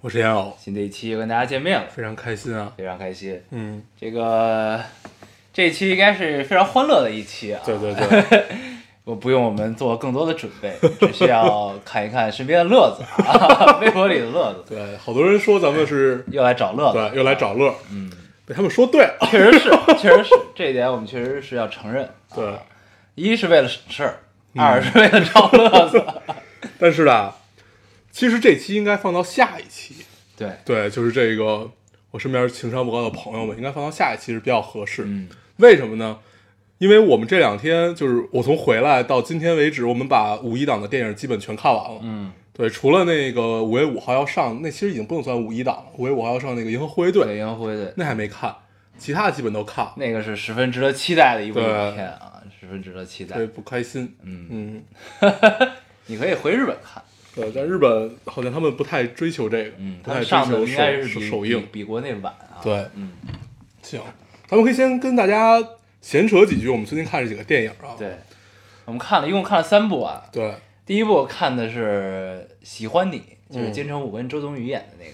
我是严偶，新的一期又跟大家见面了，非常开心啊。非常开心。嗯，这个这一期应该是非常欢乐的一期啊。对对对，我不用我们做更多的准备，只需要看一看身边的乐子啊，微博里的乐子，对，好多人说咱们是，又来找乐子，对，又来找乐，嗯，被他们说对了。确实是，确实是，这一点我们确实是要承认。对，一是为了省事儿，二是为了找乐子。但是呢，其实这期应该放到下一期。对，对，就是这个我身边情商不高的朋友们，应该放到下一期是比较合适。嗯，为什么呢？因为我们这两天就是我从回来到今天为止，我们把五一档的电影基本全看完了。嗯，对，除了那个五月五号要上，那其实已经不能算五一档了。五月五号要上那个《银河护卫队》，对，银河护卫队那还没看，其他的基本都看了。那个是十分值得期待的一部对影片啊，十分值得期待对，。不开心。嗯，嗯，你可以回日本看。对，在日本好像他们不太追求这个，嗯，不太追他们上的求应该是首映。比比国内晚啊。对，嗯，行，咱们可以先跟大家闲扯几句，我们最近看了几个电影啊。对，我们看了一共看了三部啊。对第一部看的是《喜欢你》，就是嗯金城武跟周冬雨演的那个。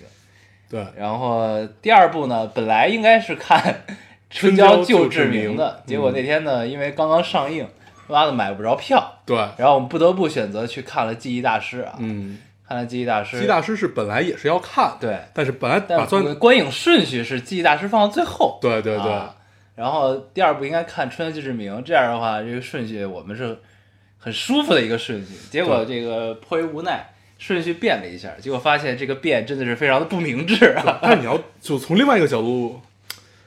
对然后第二部呢，本来应该是看 《春春娇娇救志明明》的，嗯结果那天呢，因为刚刚上映，妈的买不着票，对，然后我们不得不选择去看了《记忆大师》啊，嗯，看了《记忆大师》。记忆大师是本来也是要看，，对，但是本来打但算，观影顺序是《记忆大师》放到最后。对对对啊然后第二部应该看《春娇救志明》，这样的话，这个顺序我们是很舒服的一个顺序。结果这个迫于无奈，顺序变了一下，结果发现这个变真的是非常的不明智啊。但是你要就从另外一个角度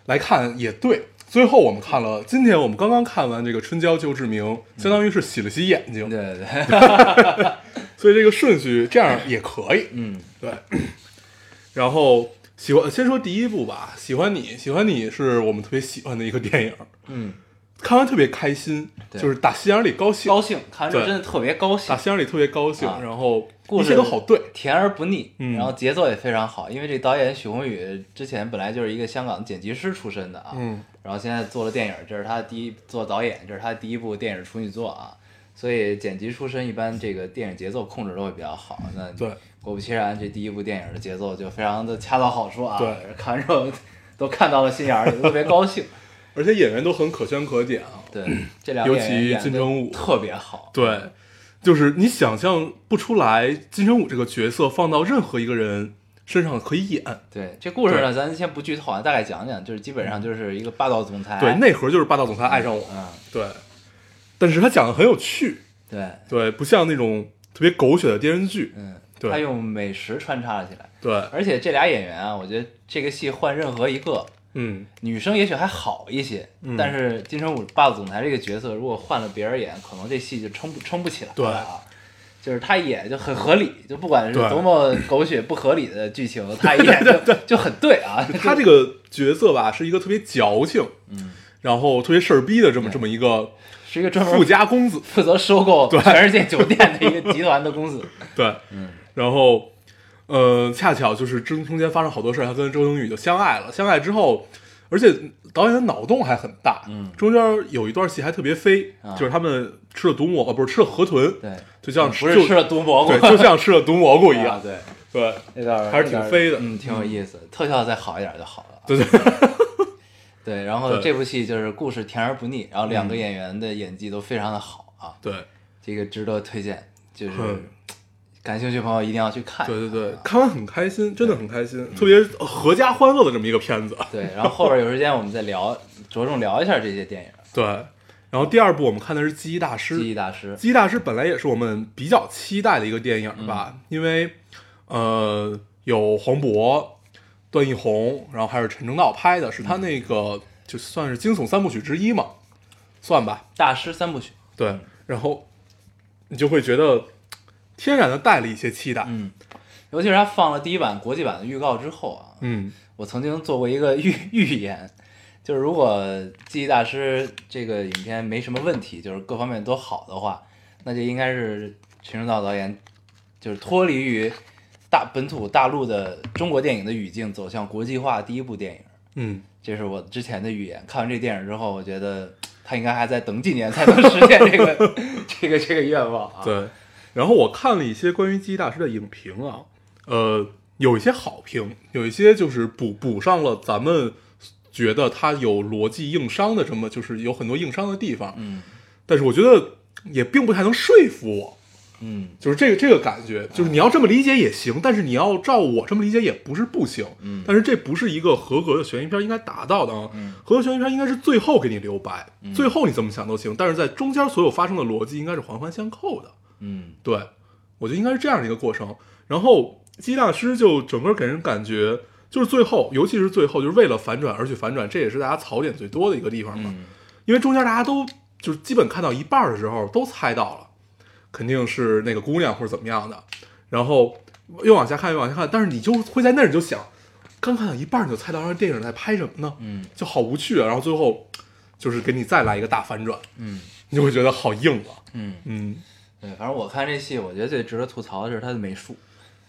来看也对。最后我们看了，今天我们刚刚看完这个《春娇救志明》，相当于是洗了洗眼睛，对对对，所以这个顺序这样也可以。嗯，对，然后喜欢先说第一部吧，喜欢你，喜欢你是我们特别喜欢的一个电影，嗯，看完特别开心，就是打心眼里高兴，高兴，看完之后真的特别高兴。打，心眼里特别高兴，啊。然后故事一切都好对，甜而不腻，嗯。然后节奏也非常好。因为这导演许宏宇之前本来就是一个香港剪辑师出身的啊，嗯，然后现在做了电影，这是他第一做导演，这是他第一部电影处女作啊，所以剪辑出身一般这个电影节奏控制都会比较好。那对，果不其然，这第一部电影的节奏就非常的恰到好处啊，对，看完之后都看到了心眼里，特别高兴。而且演员都很可圈可点啊，对，这两尤其金城武特别好，对，就是你想象不出来金城武这个角色放到任何一个人身上可以演，对，这故事呢，咱先不剧透啊，大概讲讲，就是基本上就是一个霸道总裁，对，内核就是霸道总裁爱上我，嗯，对，但是他讲的很有趣，对，对，不像那种特别狗血的电视剧，嗯，对他用美食穿插了起来，对，而且这俩演员啊，我觉得这个戏换任何一个嗯，女生也许还好一些，嗯。但是金城武霸道总裁这个角色，如果换了别人演，可能这戏就撑不撑不起来对了啊。就是他演就很合理，就不管是多么狗血不合理的剧情，他演就就很对啊。他这个角色吧是一个特别矫情，嗯，然后特别事儿逼的这么这么一个 是一个专门富家公子，负责收购全世界酒店的一个集团的公子。对，嗯，然后，呃，恰巧就是中中间发生好多事儿，他跟周冬雨就相爱了。相爱之后，而且导演的脑洞还很大，嗯。中间有一段戏还特别飞，啊。就是他们吃了毒蘑，呃，不是吃了河豚，对，就像不是吃了毒蘑菇，对，就像吃了毒蘑菇一啊样，对，对，那段儿还是挺飞的。那段儿嗯，挺有意思。特效再好一点就好了。对。对 对，然后对。这部戏就是故事甜而不腻，然后两个演员的演技都非常的好啊，对。这个值得推荐，就是嗯感兴趣的朋友一定要去看。对对对，看完很开心，真的很开心，特别合家欢乐的这么一个片子。对，然后后边有时间我们再聊，着重聊一下这些电影。对，然后第二部我们看的是《记忆大师》，记忆大师，记忆大师本来也是我们比较期待的一个电影吧，因为呃有黄渤、段奕宏，然后还是陈正道拍的，是他那个就算是惊悚三部曲之一嘛，算吧。大师三部曲。对，然后你就会觉得天然的带了一些期待。嗯，尤其是他放了第一版国际版的预告之后啊，嗯我曾经做过一个预 预言，就是如果《记忆大师》这个影片没什么问题，就是各方面都好的话，那就应该是陈正道导演就是脱离于大本土大陆的中国电影的语境，走向国际化第一部电影。嗯，这是我之前的预言。看完这电影之后，我觉得他应该还在等几年才能实现这个 这个这个愿望啊。，对。然后我看了一些关于记忆大师的影评啊，呃，有一些好评，有一些就是补补上了咱们觉得它有逻辑硬伤的什么，就是有很多硬伤的地方。嗯但是我觉得也并不太能说服我，嗯就是这个这个感觉，就是你要这么理解也行，但是你要照我这么理解也不是不行。嗯但是这不是一个合格的悬疑片应该达到的啊。嗯合格悬疑片应该是最后给你留白，最后你怎么想都行，但是在中间所有发生的逻辑应该是环环相扣的。嗯对，我觉得应该是这样的一个过程。然后基大师就整个给人感觉就是最后，尤其是最后，就是为了反转而去反转，这也是大家槽点最多的一个地方嘛。嗯因为中间大家都就是基本看到一半的时候都猜到了，肯定是那个姑娘或者怎么样的，然后又往下看又往下看，但是你就会在那儿你就想，刚看到一半你就猜到这电影在拍什么呢？嗯就好无趣啊。然后最后就是给你再来一个大反转，嗯你就会觉得好硬啊。嗯，嗯对，反正我看这戏，我觉得最值得吐槽的是他的美术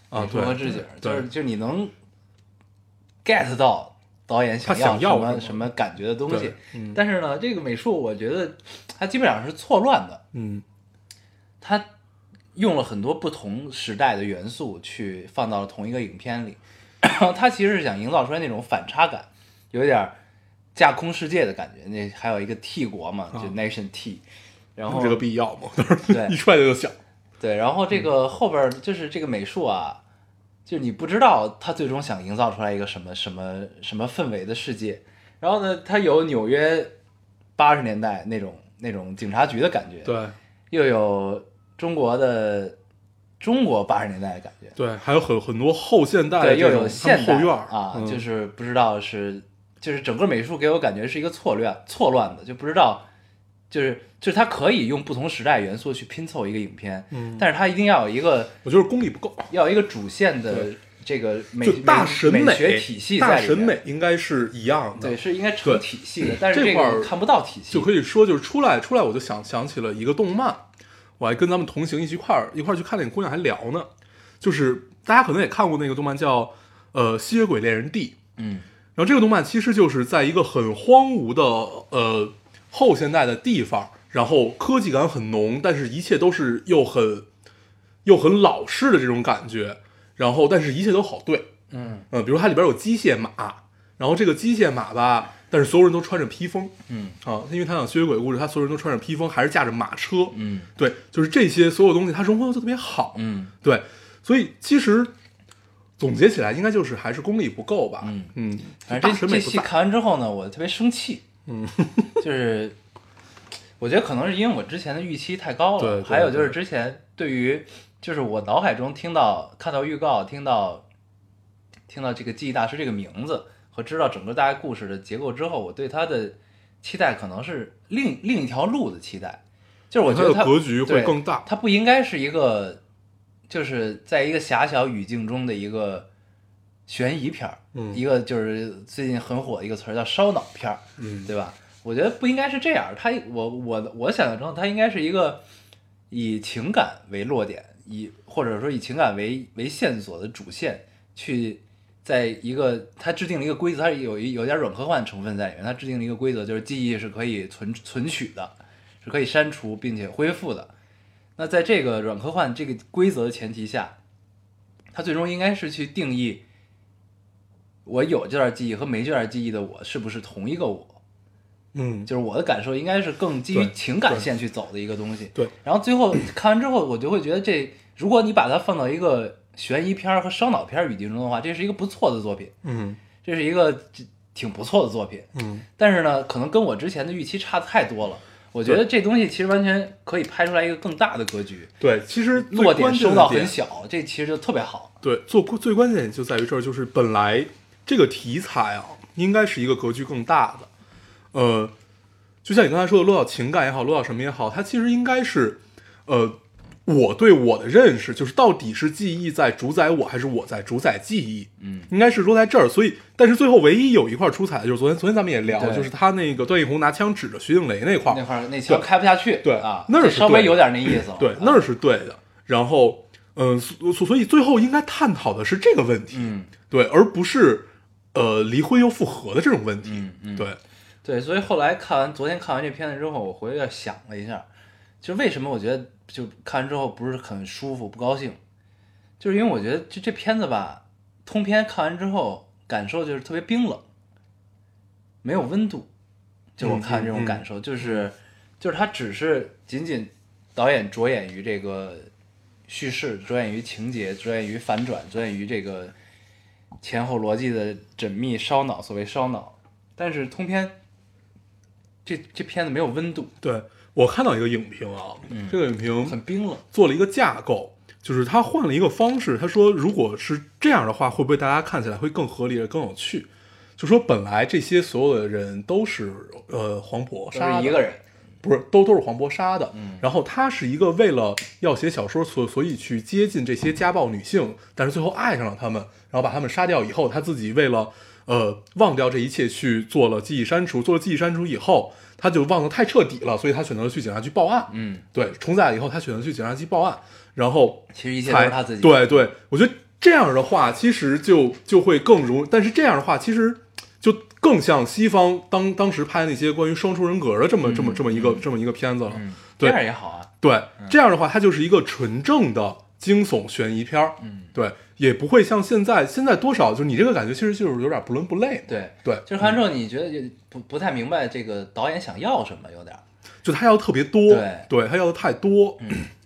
啊，对和置景，就是就你能 get 到导演他想想要什么什么感觉的东西，嗯但是呢，这个美术我觉得它基本上是错乱的，嗯它用了很多不同时代的元素去放到了同一个影片里，然后它其实是想营造出来那种反差感，有点架空世界的感觉。那还有一个 T 国嘛，就 Nation T，、然后有这个必要吗？对一出来就想，对，然后这个后边就是这个美术啊，就是你不知道他最终想营造出来一个什么什么什么氛围的世界。然后呢，它有纽约八十年代那种那种警察局的感觉，，对又有中国的中国八十年代的感觉，对，还有很很多后现代的对，又有现代后院啊，嗯就是不知道是就是整个美术给我感觉是一个错乱错乱的，就不知道就是就是它可以用不同时代元素去拼凑一个影片，嗯。但是它一定要有一个我觉得功力不够。要有一个主线的这个美就大审美体系大在里面审美应该是一样的，对，是应该成体系的，但是这这块儿看不到体系，就可以说就是出来出来，我就想想起了一个动漫，我还跟咱们同行一起一块儿一块儿去看那个姑娘还聊呢，就是大家可能也看过那个动漫叫呃《吸血鬼猎人 D》，嗯。然后这个动漫其实就是在一个很荒芜的呃后现代的地方，然后科技感很浓，但是一切都是又很又很老式的这种感觉，然后但是一切都好对，嗯。嗯，比如它里边有机械马，然后这个机械马吧，但是所有人都穿着披风。嗯。啊，因为他讲吸血鬼故事，他所有人都穿着披风，还是驾着马车，嗯。对，就是这些所有东西，它融合的特别好，嗯。对，所以其实总结起来，应该就是还是功力不够吧，嗯。嗯，反大正这这戏看完之后呢，我特别生气，嗯，就是我觉得可能是因为我之前的预期太高了，还有就是之前对于就是我脑海中听到看到预告，听到听到这个记忆大师这个名字和知道整个大概故事的结构之后，我对他的期待可能是另另一条路的期待，就是我觉得他的格局会对更大。它不应该是一个就是在一个狭小语境中的一个悬疑片儿，嗯一个就是最近很火的一个词儿叫烧脑片儿，嗯，对吧？我觉得不应该是这样，它我我我想象中它应该是一个以情感为落点，以或者说以情感为为线索的主线去。在一个，它制定了一个规则，它有一有点软科幻成分在里面。它制定了一个规则，就是记忆是可以存存取的，是可以删除并且恢复的。那在这个软科幻这个规则的前提下，它最终应该是去定义我有这段记忆和没这段记忆的我是不是同一个我。嗯，就是我的感受应该是更基于情感线去走的一个东西。对，然后最后看完之后，我就会觉得这，如果你把它放到一个悬疑片儿和烧脑片儿语境中的话，这是一个不错的作品，嗯这是一个这挺不错的作品。嗯，但是呢，可能跟我之前的预期差太多了。我觉得这东西其实完全可以拍出来一个更大的格局，对，其实最落点收到很小，这其实就特别好。对，做最关键就在于这儿，就是本来这个题材啊，应该是一个格局更大的，呃，就像你刚才说的，落到情感也好，落到什么也好，它其实应该是，呃，我对我的认识，就是到底是记忆在主宰我，还是我在主宰记忆？嗯，应该是落在这儿。所以，但是最后唯一有一块出彩的就是昨天，昨天咱们也聊，就是他那个段奕宏拿枪指着徐静蕾那块儿，那块儿那枪开不下去，对啊，那是对的这稍微有点那意思对那是对的。然后，嗯、所所所以最后应该探讨的是这个问题，嗯对，而不是呃离婚又复合的这种问题。嗯嗯，对，对，所以后来看完昨天看完这片子之后，我回来想了一下，就为什么我觉得就看完之后不是很舒服、不高兴，就是因为我觉得这这片子吧，通篇看完之后感受就是特别冰冷，没有温度，就我看这种感受，就是就是它只是仅仅导演着眼于这个叙事，着眼于情节，着眼于反转，着眼于这个前后逻辑的缜密烧脑，所谓烧脑，但是通篇这这片子没有温度，对我看到一个影评啊，这个影评嗯很冰冷。做了一个架构，就是他换了一个方式。他说，如果是这样的话，会不会大家看起来会更合理、更有趣？就说本来这些所有的人都是呃黄渤杀的是一个人，不是都都是黄渤杀的。嗯然后他是一个为了要写小说，所所以去接近这些家暴女性，但是最后爱上了他们，然后把他们杀掉以后，他自己为了呃忘掉这一切，去做了记忆删除。做了记忆删除以后，他就忘得太彻底了，所以他选择了去警察局报案。嗯，对，重载了以后，他选择去警察局报案，然后其实一切都是他自己。对对，我觉得这样的话，其实就就会更容，但是这样的话，其实就更像西方当当时拍那些关于双重人格的这么、这么这么一个、这么一个片子了。嗯，这样也好啊。对，这样的话，它就是一个纯正的惊悚悬疑片儿。嗯，对，也不会像现在，现在多少就是你这个感觉，其实就是有点不伦不类。对，对，就是看完之后你觉得也不不太明白这个导演想要什么，有点儿。就他要的特别多，对对他要的太多。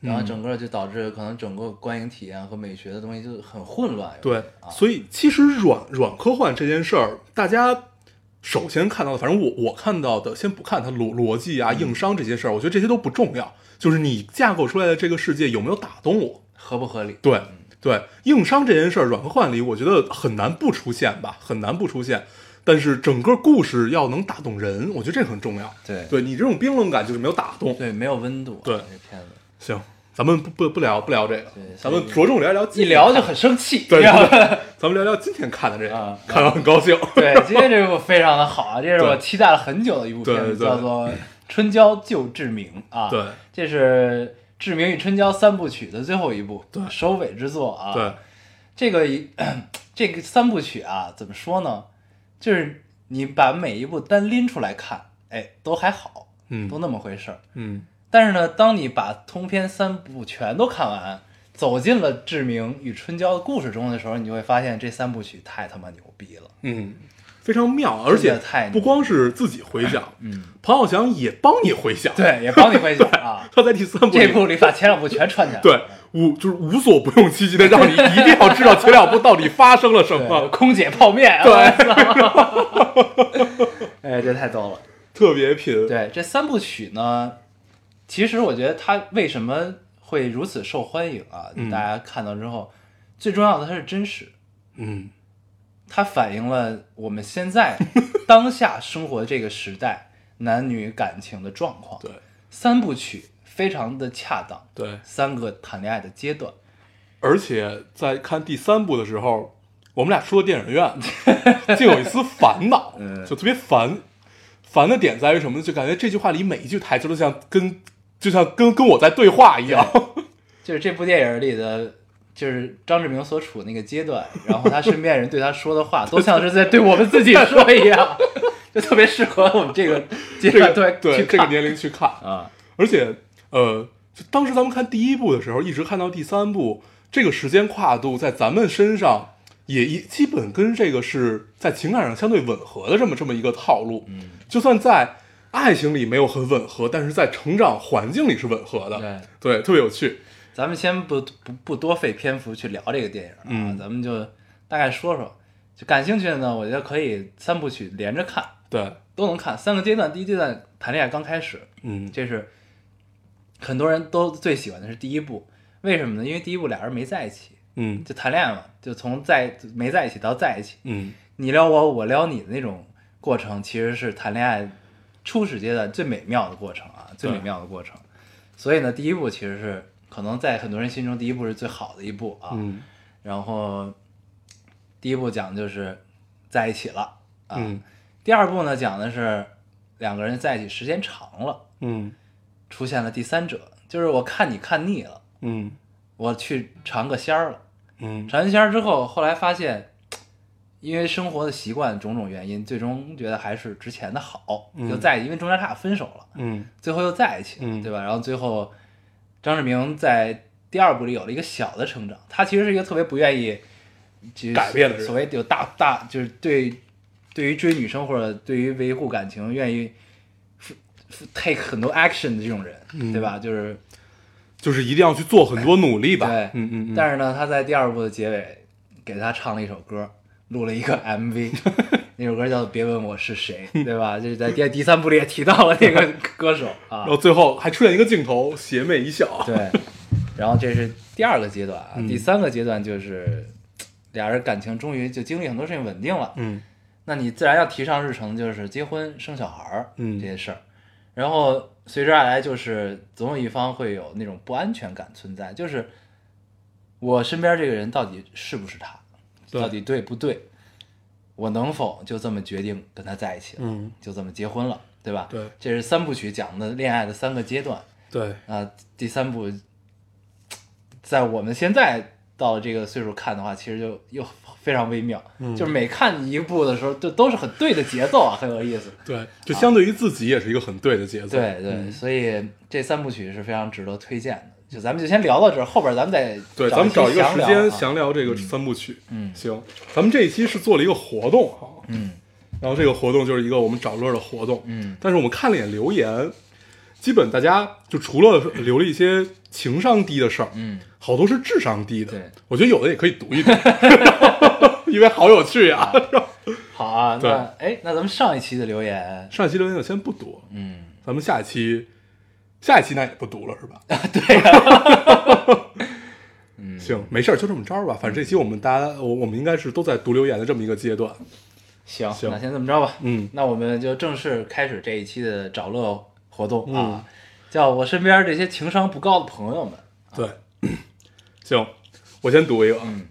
然后整个就导致可能整个观影体验和美学的东西就很混乱。对，啊，所以其实软软科幻这件事儿，大家首先看到的，反正我我看到的，先不看它逻逻辑啊、硬伤这些事儿，我觉得这些都不重要，就是你架构出来的这个世界有没有打动我。合不合理？对对，硬伤这件事儿，软和幻里我觉得很难不出现吧，很难不出现。但是整个故事要能打动人，我觉得这个很重要。对对你这种冰冷感就是没有打动。对，没有温度啊。对这片子行，咱们不不不聊不聊这个，咱们着重聊一聊一聊就很生气。对咱们聊聊今天看的这个，啊看完很高兴。对，今天这部非常的好啊，这是我期待了很久的一部片子，叫做《春娇救志明》啊。对，这是《志明与春娇》三部曲的最后一部，对收尾之作啊。对，这个一 这个三部曲啊，怎么说呢？就是你把每一部单拎出来看，哎，都还好，嗯都那么回事儿。嗯但是呢，当你把通篇三部全都看完，走进了志明与春娇的故事中的时候，你就会发现这三部曲太他妈牛逼了。嗯，非常妙，而且不光是自己回想，嗯，彭浩翔也帮你回想。，对，也帮你回想 啊。他在第三部这部里把前两部全串起来了。对无就是无所不用其极的让你一定要知道前两部到底发生了什，么，空姐泡面，对 哎，这太逗了。特别拼。对，这三部曲呢，其实我觉得它为什么会如此受欢迎啊？嗯大家看到之后，最重要的它是真实，嗯它反映了我们现在 当下生活这个时代男女感情的状况。对三部曲非常的恰当，对，三个谈恋爱的阶段。而且在看第三部的时候，我们俩出了电影院，就有一丝烦恼，嗯就特别烦。烦的点在于什么呢？就感觉这句话里每一句台词都像跟就像跟跟我在对话一样。就是这部电影里的，就是张志明所处那个阶段，然后他身边人对他说的话，都像是在对我们自己说一样，就特别适合我们这个阶这个段对这个年龄去看，啊，而且呃，就当时咱们看第一部的时候，一直看到第三部，这个时间跨度在咱们身上也一基本跟这个是在情感上相对吻合的这么这么一个套路。嗯，就算在爱情里没有很吻合，但是在成长环境里是吻合的。对。对，特别有趣。咱们先不不不多费篇幅去聊这个电影啊，嗯咱们就大概说说。就感兴趣的呢，我觉得可以三部曲连着看，对，都能看。三个阶段，第一阶段谈恋爱刚开始，嗯，这是很多人都最喜欢的是第一部，为什么呢？因为第一部俩人没在一起，嗯就谈恋爱嘛，就从在没在一起到在一起，嗯你撩我，我撩你的那种过程，其实是谈恋爱初始阶段最美妙的过程啊，最美妙的过程。所以呢，第一部其实是可能在很多人心中第一部是最好的一部啊。嗯。然后第一部讲的就是在一起了啊，嗯。第二部呢讲的是两个人在一起时间长了，嗯。出现了第三者，就是我看你看腻了，嗯。我去尝个鲜儿了。嗯。尝完鲜儿之后，后来发现，因为生活的习惯种种原因，最终觉得还是之前的好，嗯。就在一起因为中间他俩分手了，嗯。最后又在一起了，嗯。对吧？然后最后张志明在第二部里有了一个小的成长，他其实是一个特别不愿意就改变的人所谓有大大就是对对于追女生或者对于维护感情愿意 take 很多 action 的这种人，嗯对吧？就是就是一定要去做很多努力吧。对，嗯嗯嗯。但是呢，他在第二部的结尾给他唱了一首歌，录了一个 MV，那首歌叫《别问我是谁》，对吧？就是在第第三部里也提到了那个 歌手啊然，后最后还出现一个镜头，邪魅一笑。对。然后这是第二个阶段啊，嗯第三个阶段就是俩人感情终于就经历很多事情稳定了，嗯那你自然要提上日程，就是结婚生小孩儿嗯这些事儿。然后随之而来就是总有一方会有那种不安全感存在，就是我身边这个人到底是不是他，到底对不对，我能否就这么决定跟他在一起了，嗯，就这么结婚了，对吧？对这是三部曲讲的恋爱的三个阶段对，啊、第三部，在我们现在到了这个岁数看的话，其实就又非常微妙，嗯就是每看一部的时候，就都是很对的节奏啊，很有意思。对，就相对于自己也是一个很对的节奏。对对，嗯所以这三部曲是非常值得推荐的。就咱们就先聊到这儿，后边咱们再对，咱们找一个时间详详聊这个三部曲。嗯行，咱们这一期是做了一个活动哈，嗯然后这个活动就是一个我们找乐的活动。嗯但是我们看了一眼留言，基本大家就除了留了一些情商低的事儿，嗯，好多是智商低的。对，我觉得有的也可以读一读，因为好有趣呀、好啊。那哎，那咱们上一期的留言，上一期留言就先不读，嗯，咱们下一期，下一期那也不读了是吧？啊对呀、嗯，行，没事儿，就这么着吧。反正这期我们大家，我我们应该是都在读留言的这么一个阶段。行，行那先这么着吧。嗯那我们就正式开始这一期的找乐活动嗯啊，叫我身边这些情商不高的朋友们。对，行，我先读一个。嗯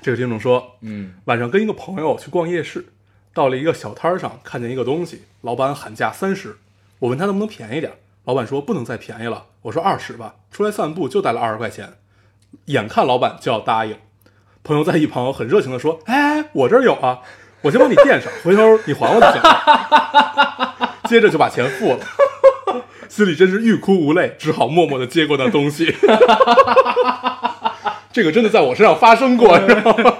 这个听众说，嗯晚上跟一个朋友去逛夜市，到了一个小摊儿上，看见一个东西，老板喊价三十，我问他能不能便宜点，老板说不能再便宜了，我说二十吧，出来散步就带了二十块钱，眼看老板就要答应，朋友在一旁很热情的说，哎，我这儿有啊，我先帮你垫上，回头你还我就行了，接着就把钱付了。心里真是欲哭无泪，只好默默的接过那东西。这个真的在我身上发生过，你知道吗？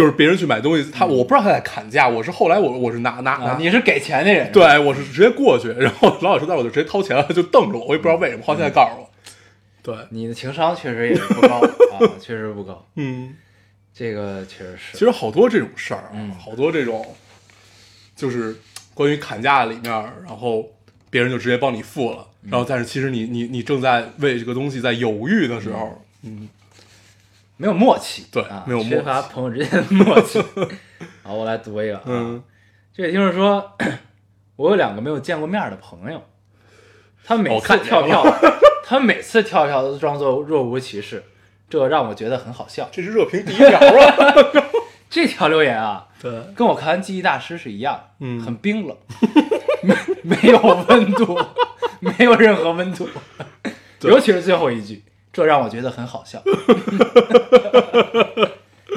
就是别人去买东西，他我不知道他在砍价，我是后来我我是拿拿拿，啊，你是给钱的人，对我是直接过去，然后老板说那我就直接掏钱了，就瞪着我，我也不知道为什么，后来现在告诉我，对，你的情商确实也是不高啊，确实不高，嗯，这个确实是。其实好多这种事儿啊，嗯。好多这种就是关于砍价里面，然后别人就直接帮你付了，嗯。然后但是其实你你你正在为这个东西在犹豫的时候，嗯，没有默契，对啊，没有默契。缺乏朋友之间的默契。好，我来读一个啊，嗯。这位听众说，我有两个没有见过面的朋友，他们 每次跳票，他们每次跳票都装作若无其事，这让我觉得很好笑。这是热评第一条啊，这条留言啊，对，跟我看完《记忆大师》是一样，嗯。很冰冷，没没有温度，没有任何温度，尤其是最后一句，这让我觉得很好笑。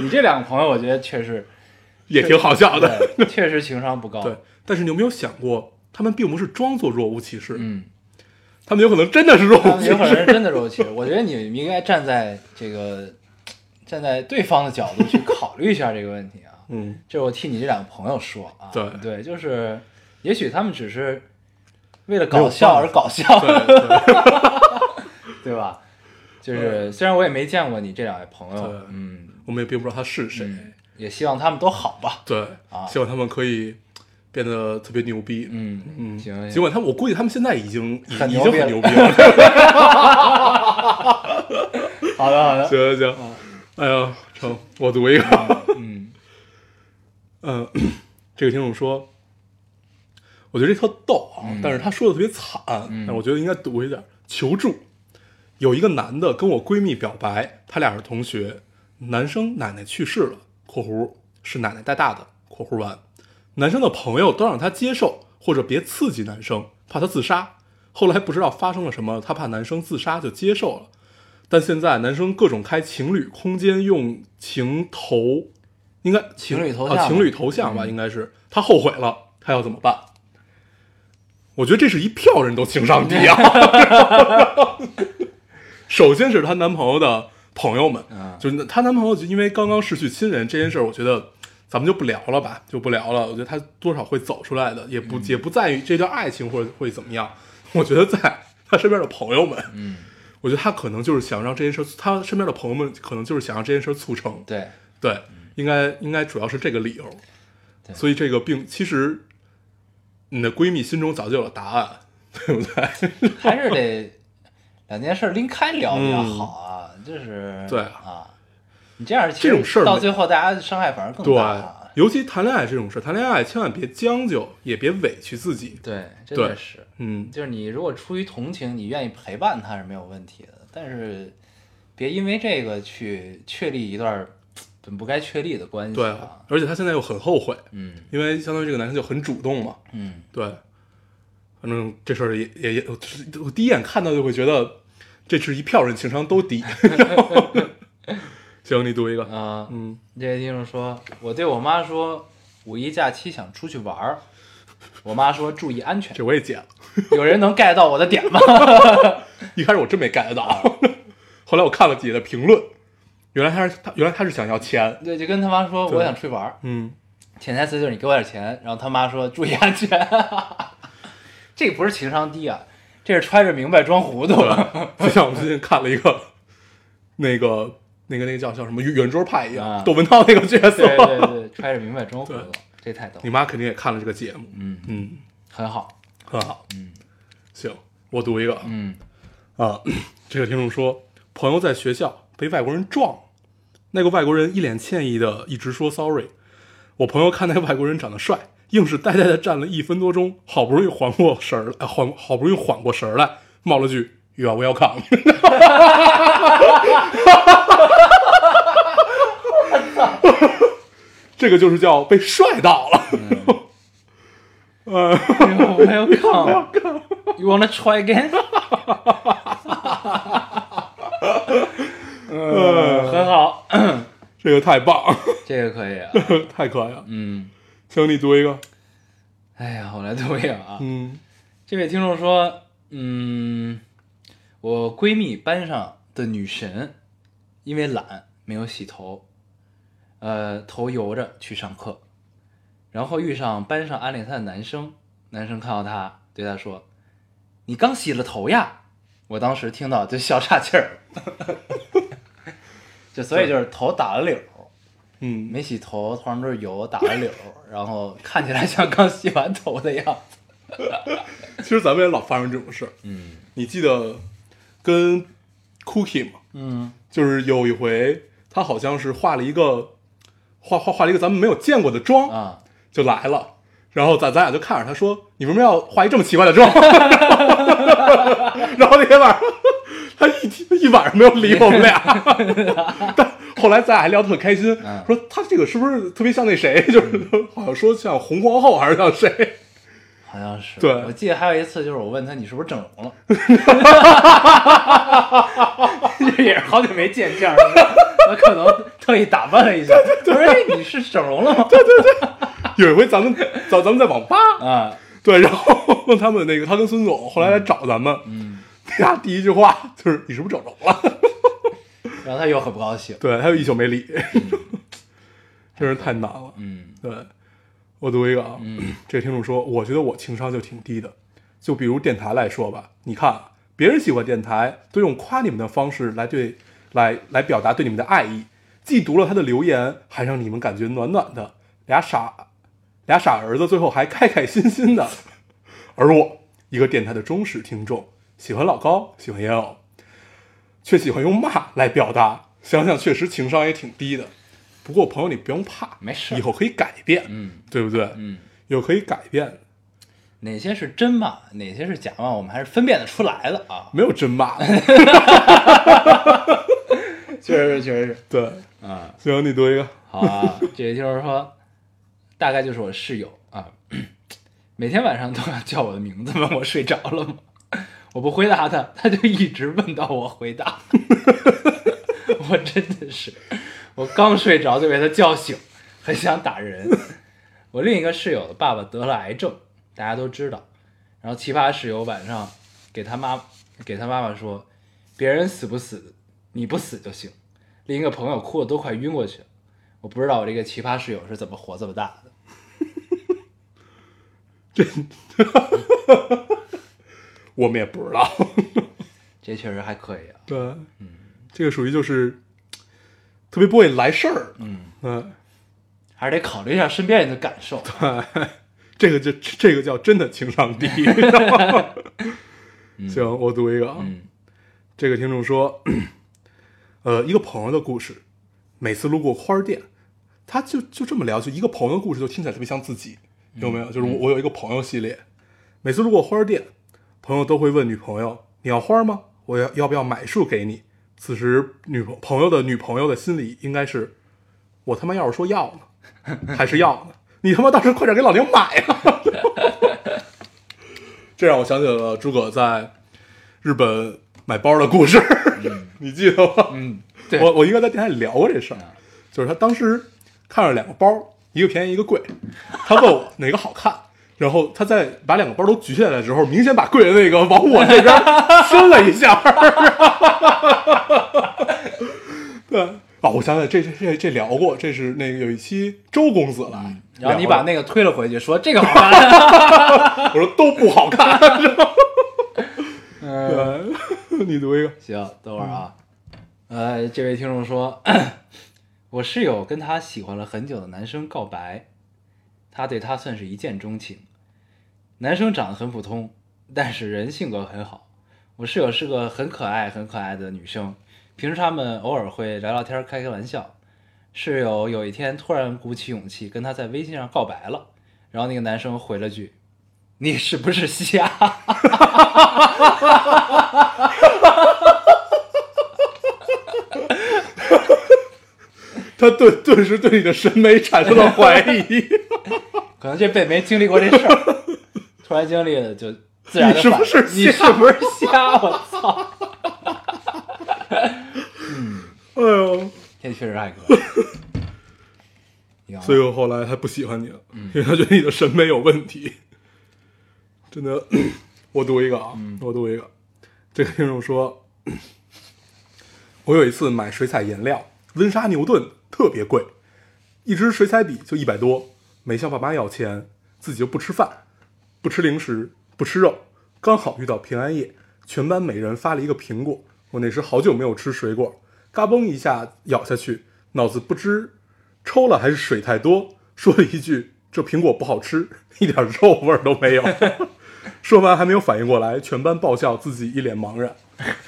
你这两个朋友，我觉得确实 也挺好笑的，确实情商不高。对，但是你有没有想过，他们并不是装作若无其事，嗯，他们有可能真的是若他无其事，们有可能是真的若无其事。我觉得你们应该站在这个站在对方的角度去考虑一下这个问题啊。嗯，这是我替你这两个朋友说啊。对对，就是也许他们只是为了搞笑而搞笑。对吧？就是虽然我也没见过你这两位朋友对，嗯，我们也并不知道他是谁，嗯也希望他们都好吧。对，啊。希望他们可以变得特别牛逼，嗯嗯，行，尽管他们，我估计他们现在已经已已很牛逼了。经很牛逼了，好的好的，行行行，哎呀，成，我读一个，嗯嗯，这个听众说，我觉得这特逗啊，嗯。但是他说的特别惨，嗯。但我觉得应该读一下，求助。有一个男的跟我闺蜜表白，他俩是同学，男生奶奶去世了（括弧是奶奶带大的）（括弧完），男生的朋友都让他接受或者别刺激男生，怕他自杀。后来不知道发生了什么，他怕男生自杀就接受了。但现在男生各种开情侣空间用情头，应该情侣头像啊情侣头像吧，应该是他后悔了，他要怎么办？我觉得这是一票人都情商低啊。首先是她男朋友的朋友们，嗯就是她男朋友就因为刚刚失去亲人这件事儿，我觉得咱们就不聊了吧，就不聊了。我觉得她多少会走出来的，也不、嗯也不在于这段爱情或者会怎么样。我觉得在她身边的朋友们，嗯，我觉得她可能就是想让这件事，她身边的朋友们可能就是想让这件事促成。对，对，应该应该主要是这个理由。所以这个并其实你的闺蜜心中早就有了答案，对不对？还是得两件事拎开聊比较好啊，就是对啊，你这样这种事儿到最后大家伤害反而更对大啊。，尤其谈恋爱这种事，谈恋爱千万别将就，也别委屈自己。对，真对的是，嗯，就是你如果出于同情，你愿意陪伴他是没有问题的，但是别因为这个去确立一段本不该确立的关系对啊。，而且他现在又很后悔，嗯因为相当于这个男生就很主动嘛。嗯，对，反正这事儿也也也，我我第一眼看到就会觉得这是一票人情商都低。行，你读一个。啊、嗯，这位听众说，我对我妈说，五一假期想出去玩儿，我妈说注意安全。这我也剪了。有人能 get 到我的点吗？一开始我真没 get 到，后来我看了姐的评论，原来他是他原来他是想要钱。对，就跟他妈说我想出去玩儿，嗯，潜台词就是你给我点钱，然后他妈说注意安全。这个不是情商低啊，这是揣着明白装糊涂。就像我们最近看了一个那个那个那个叫叫什么圆桌派一样，啊窦文涛那个角色。对对对，揣着明白装糊涂，这太逗你。妈肯定也看了这个节目，嗯，嗯，很好。很好。嗯行，我读一个嗯啊，这个听众说，朋友在学校被外国人撞，那个外国人一脸歉意的一直说 sorry。我朋友看那个外国人长得帅，硬是呆呆的站了一分多钟，好不容易缓过神儿来，呃缓好不容易缓过神儿来，冒了句 “You are welcome”。这个就是叫被帅到了。呃，，Welcome。You wanna try again？嗯，很好，这个太棒，这个可以啊。太可以了。嗯，行，你读一个。哎呀，我来读一个啊。嗯这位听众说，嗯，我闺蜜班上的女神，因为懒没有洗头，呃，头油着去上课，然后遇上班上暗恋她的男生，男生看到她对她说：“你刚洗了头呀？”我当时听到就笑岔气儿了，就所以就是头打了绺，嗯，没洗头，头上都是油，打了绺，然后看起来像刚洗完头的样子。其实咱们也老发生这种事儿。嗯你记得跟 Cookie 吗？嗯就是有一回，他好像是画了一个画画画了一个咱们没有见过的妆，啊，就来了。然后咱咱俩就看着他说：“你为什么要画一这么奇怪的妆？” 然后那天晚上，他一天一晚上没有理我们俩。但后来咱俩还聊得特开心，嗯说他这个是不是特别像那谁？就是好像说像红皇后还是像谁？好像是。对我记得还有一次，就是我问他你是不是整容了，这也是好久没见面了，我可能特意打扮了一下。我说：“哎，你是整容了吗？”对对对有一回咱们咱咱们在网吧，啊，对，然后问他们那个他跟孙总后来来找咱们，嗯，他俩第一句话就是你是不是整容了？然后他又很不高兴。对，他又一宿没理，真是太难了。嗯对，我读一个啊，嗯 这个听众说，我觉得我情商就挺低的，就比如电台来说吧，你看啊别人喜欢电台，都用夸你们的方式来对来来表达对你们的爱意，既读了他的留言，还让你们感觉暖暖的，俩傻俩傻儿子最后还开开心心的，而我一个电台的忠实听众，喜欢老高，喜欢烟偶，却喜欢用骂来表达，想想确实情商也挺低的。不过朋友你不用怕，没事以后可以改变，嗯对不对？嗯，有可以改变的。哪些是真骂，哪些是假骂，我们还是分辨得出来的啊。没有真骂。确实是，确实是对，啊。行，你读一个。好啊，这位听众说，大概就是我室友啊，每天晚上都要叫我的名字，问我睡着了吗？我不回答他，他就一直问到我回答。我真的是，我刚睡着就被他叫醒，很想打人。我另一个室友的爸爸得了癌症，大家都知道。然后奇葩室友晚上给他妈给他妈妈说，别人死不死，你不死就行。另一个朋友哭的都快晕过去了。我不知道我这个奇葩室友是怎么活这么大的。真 我们也不知道。这确实还可以啊。对，嗯，这个属于就是特别不会来事儿。嗯，嗯，还是得考虑一下身边人的感受。对，这个就这个叫真的情商低。行，我读一个啊。嗯这个听众说，呃，一个朋友的故事，每次路过花儿店，他就就这么聊，就一个朋友的故事，就听起来特别像自己，有没有？就是我我有一个朋友系列，每次路过花儿店，朋友都会问女朋友：“你要花吗？我要要不要买束给你？”此时女朋朋友的女朋友的心里应该是：我他妈要是说要呢，还是要呢？你他妈倒是快点给老娘买啊！这让我想起了诸葛在日本买包的故事，你记得吗？嗯，对，我我应该在电台里聊过这事儿，就是他当时看了两个包，一个便宜一个贵，他问我哪个好看，然后他在把两个包都举起来的时候，明显把贵的那个往我这边伸了一下。对啊，我想起来这这这这聊过，这是那个有一期周公子来，然后你把那个推了回去，说这个好看。我说都不好看，嗯，对，你读一个，行，等会儿啊。呃，这位听众说，我室友跟他喜欢了很久的男生告白，他对他算是一见钟情。男生长得很普通，但是人性格很好。我室友是个很可爱、很可爱的女生，平时他们偶尔会聊聊天、开开玩笑。室友有一天突然鼓起勇气跟他在微信上告白了，然后那个男生回了句：“你是不是瞎？” 他顿顿时对你的审美产生了怀疑，可能这辈子没经历过这事儿，突然经历了就自然的你是不是你是不是瞎？我操！哎呦。这确实还可以。你看所以我后来他不喜欢你了，因为他觉得你的审美有问题。真的，我读一个啊，我读一个。这个听众说，我有一次买水彩颜料，温莎牛顿特别贵，一支水彩笔就一百多，没向爸妈要钱，自己就不吃饭，不吃零食，不吃肉。刚好遇到平安夜，全班每人发了一个苹果。我那时好久没有吃水果，嘎嘣一下咬下去，脑子不知抽了还是水太多，说了一句：“这苹果不好吃，一点肉味都没有。”说完还没有反应过来，全班爆笑，自己一脸茫然。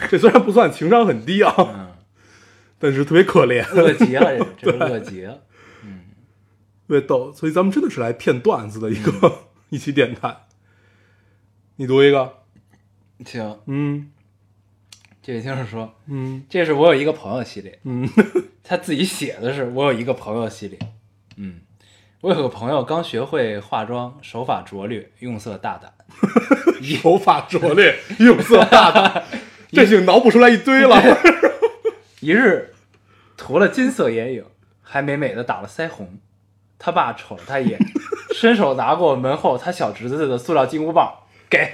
这虽然不算情商很低啊，但是特别可怜，乐极了，这这是 乐极了。特别逗。所以咱们真的是来骗段子的一个、一期电台。你读一个，行，嗯这位听众说，嗯这是我有一个朋友系列，嗯，他自己写的是我有一个朋友系列。嗯，我有个朋友刚学会化妆，手法拙劣，用色大胆。手法拙劣，用色大胆，这已经脑补出来一堆了。一日涂了金色眼影，还美美的打了腮红。他爸瞅了他一眼，伸手拿过门后他小侄子的塑料金箍棒，给。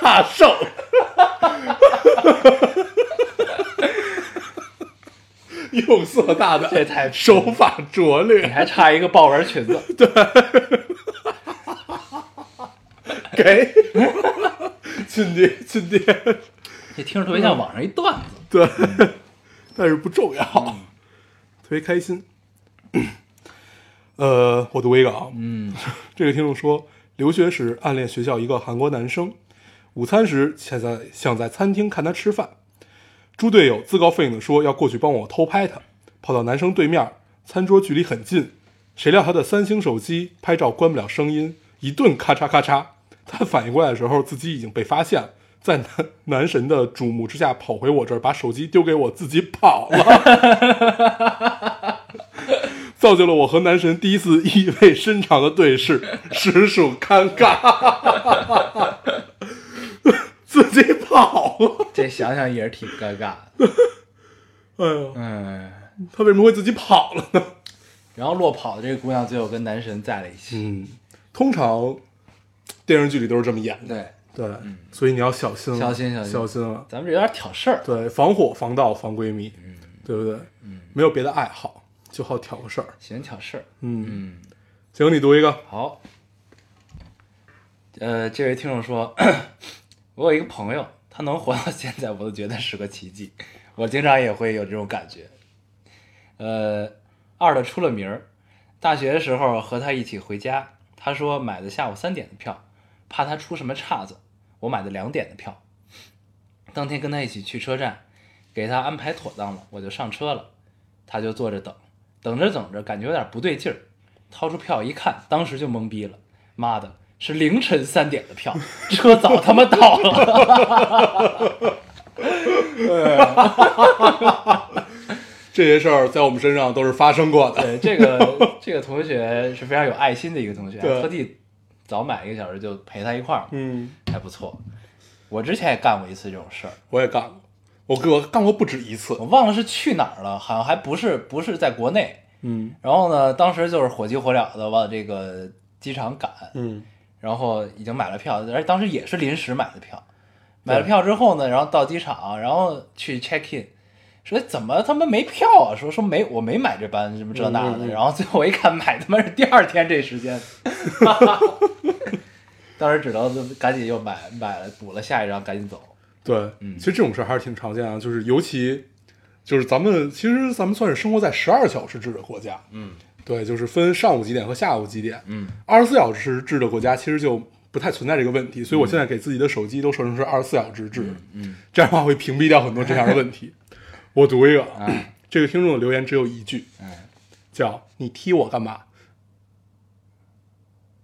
大圣，用色大胆，这太手法拙劣你，还差一个豹纹裙子，对 给亲爹亲爹，这听着特别像网上一段子。对，但是不重要，特别开心。呃，我读一个啊，嗯，这个听众说，留学时暗恋学校一个韩国男生，午餐时想在想在餐厅看他吃饭，猪队友自告奋勇的说要过去帮我偷拍他，跑到男生对面，餐桌距离很近，谁料他的三星手机拍照关不了声音，一顿咔嚓咔嚓。他反应过来的时候，自己已经被发现了，在男男神的瞩目之下跑回我这儿，把手机丢给我，自己跑了，造就了我和男神第一次意味深长的对视，实属尴尬。自己跑了，这想想也是挺尴尬的。哎呦，哎，他为什么会自己跑了呢？然后落跑的这个姑娘最后跟男神在了一起。嗯，通常电视剧里都是这么演的，对，对，所以你要小心了，小心小心小心了。咱们这有点挑事儿。对，防火、防盗、防闺蜜，对不对？嗯，没有别的爱好，就好挑个事儿。喜欢挑事儿。嗯，嗯，行，你读一个。好。呃，这位听众说，我有一个朋友，他能活到现在，我都觉得是个奇迹。我经常也会有这种感觉。呃，二的出了名儿，大学的时候和他一起回家，他说买的下午三点的票，怕他出什么岔子，我买的两点的票。当天跟他一起去车站，给他安排妥当了，我就上车了，他就坐着等，等着等着感觉有点不对劲儿，掏出票一看，当时就懵逼了，妈的，是凌晨三点的票，车早他妈到了。这些事儿在我们身上都是发生过的。对，这个这个同学是非常有爱心的一个同学，特地早买一个小时就陪他一块儿，嗯，还不错。我之前也干过一次这种事儿，我也干过，我我干过不止一次我。忘了是去哪儿了，好像还不是不是在国内。嗯然后呢，当时就是火急火燎的往这个机场赶，嗯然后已经买了票，而且当时也是临时买的票。买了票之后呢，然后到机场，然后去 check in，说怎么他妈没票啊？说说没我没买这班什么这那的，然后最后我一看买他妈是第二天这时间，当时只能赶紧又买买了补了下一张，赶紧走。对，嗯其实这种事儿还是挺常见的，就是尤其就是咱们其实咱们算是生活在十二小时制的国家，嗯对，就是分上午几点和下午几点，嗯二十四小时制的国家其实就不太存在这个问题，所以我现在给自己的手机都设成是二十四小时制，嗯这样的话会屏蔽掉很多这样的问题。我读一个，啊 这个听众的留言只有一句，嗯，叫“你踢我干嘛？”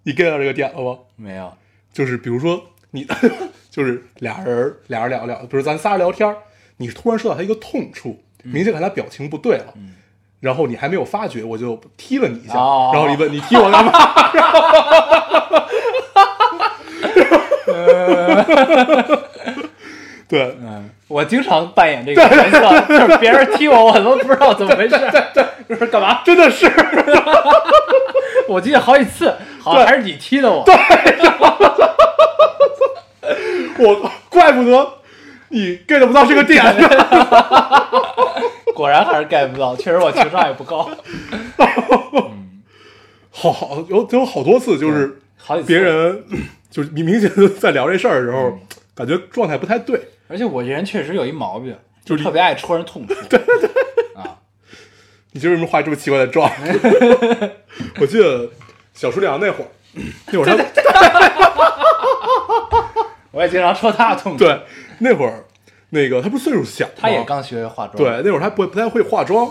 你 get 到这个点了吗？没有，就是比如说你，就是俩人俩人聊聊，比如咱仨人聊天儿，你突然说到他一个痛处，明显看他表情不对了，然后你还没有发觉，我就踢了你一下，哦然后你问你踢我干嘛？对，嗯，我经常扮演这个角色，就是别人踢我，我都不知道怎么回事，就是干嘛？真的是，我记得好几次，好像还是你踢的我。对 我怪不得你 get 不到这个点呢。果然还是 get 不到，确实我情商也不高。好好有有好多次，就是好别，人 就是你明显的在聊这事儿的时候，感觉状态不太对。而且我这人确实有一毛病，就就是特别爱戳人痛处。对对对。啊，你就是为什么画这么奇怪的妆？我记得小叔娘那会儿，那会儿他我也经常戳他的痛处。，对那会儿那个他不是岁数小吗，他也刚学化妆。对那会儿他不不太会化妆，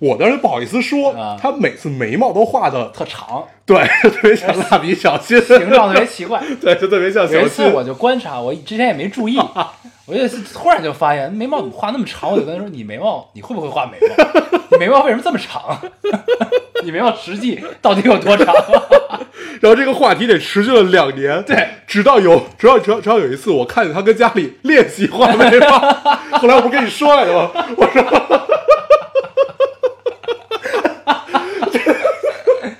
我当时不好意思说啊，他每次眉毛都画的特长，对，特别像蜡笔小新，形状特别奇怪。对，就特别像有。一次我就观察，我之前也没注意，我就突然就发现眉毛怎么画那么长，我就跟他说：“你眉毛你会不会画眉毛？你眉毛为什么这么长？你眉毛实际到底有多长？”然后这个话题得持续了两年，对，直到有直到直到直到有一次，我看见他跟家里练习画眉毛，后来我不跟你说来了吗？我说，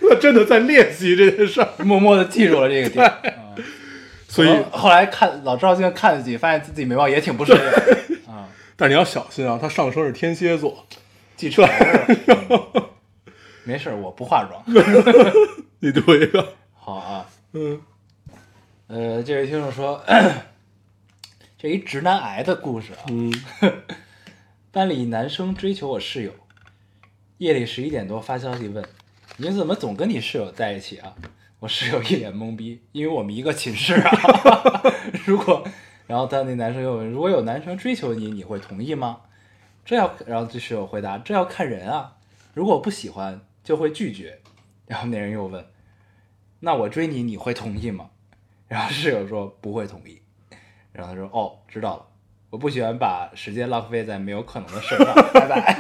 他真的在练习这件事儿，默默的记住了这个点。啊所以，后后来看老赵现在看自己，发现自己眉毛也挺不顺眼啊，但是你要小心啊，他上升是天蝎座，记仇。嗯。没事，我不化妆。你读一个，好啊，嗯。呃，这位听众说，这一直男癌的故事啊，嗯。班里男生追求我室友，夜里十一点多发消息问：“你怎么总跟你室友在一起啊？”我室友一脸懵逼，因为我们一个寝室啊。如果，然后他那男生又问：“如果有男生追求你，你会同意吗？”这要，然后这室友回答：“这要看人啊，如果不喜欢就会拒绝，然后那人又问：“那我追你，你会同意吗？”然后室友说：“不会同意。”然后他说：“哦，知道了，我不喜欢把时间浪费在没有可能的事上，拜拜。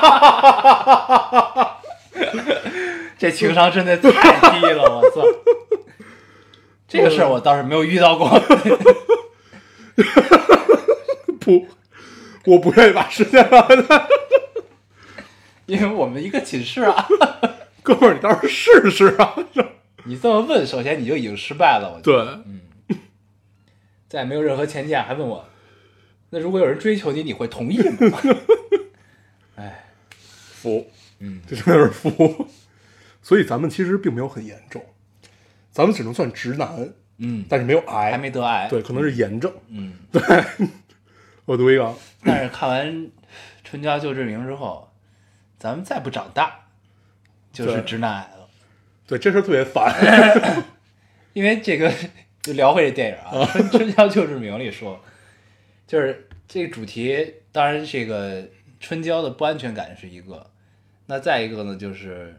” 这情商真的太低了，我操！这个事儿我倒是没有遇到过。不，我不愿意把时间浪费在。因为我们一个寝室啊。哥们儿，你倒是试试啊！你这么问，首先你就已经失败了。我觉得对，再没有任何前提下还问我，那如果有人追求你，你会同意吗？哎，服，嗯，就真的是服。所以咱们其实并没有很严重，咱们只能算直男，嗯，但是没有癌，还没得癌。对，可能是炎症。嗯，对我读一个啊，但是看完《春娇救志明》之后，咱们再不长大，就是直男癌了。对，这事儿特别烦。因为这个就聊回这电影啊，《春春娇救志明》里说，就是这个主题，当然这个春娇的不安全感是一个，那再一个呢，就是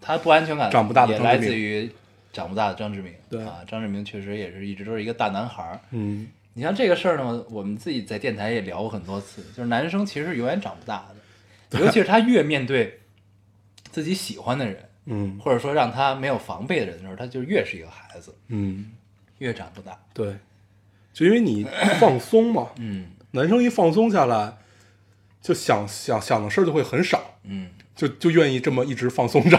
他不安全感长不大的也来自于长不大的张志明。对。啊，张志明确实也是一直都是一个大男孩儿。嗯，你像这个事儿呢，我们自己在电台也聊过很多次，就是男生其实永远长不大的，尤其是他越面对自己喜欢的人，嗯。或者说让他没有防备的人的时候，他就越是一个孩子，嗯，越长不大。对，就因为你放松嘛，嗯。男生一放松下来，就想想想的事儿就会很少，嗯就就愿意这么一直放松着。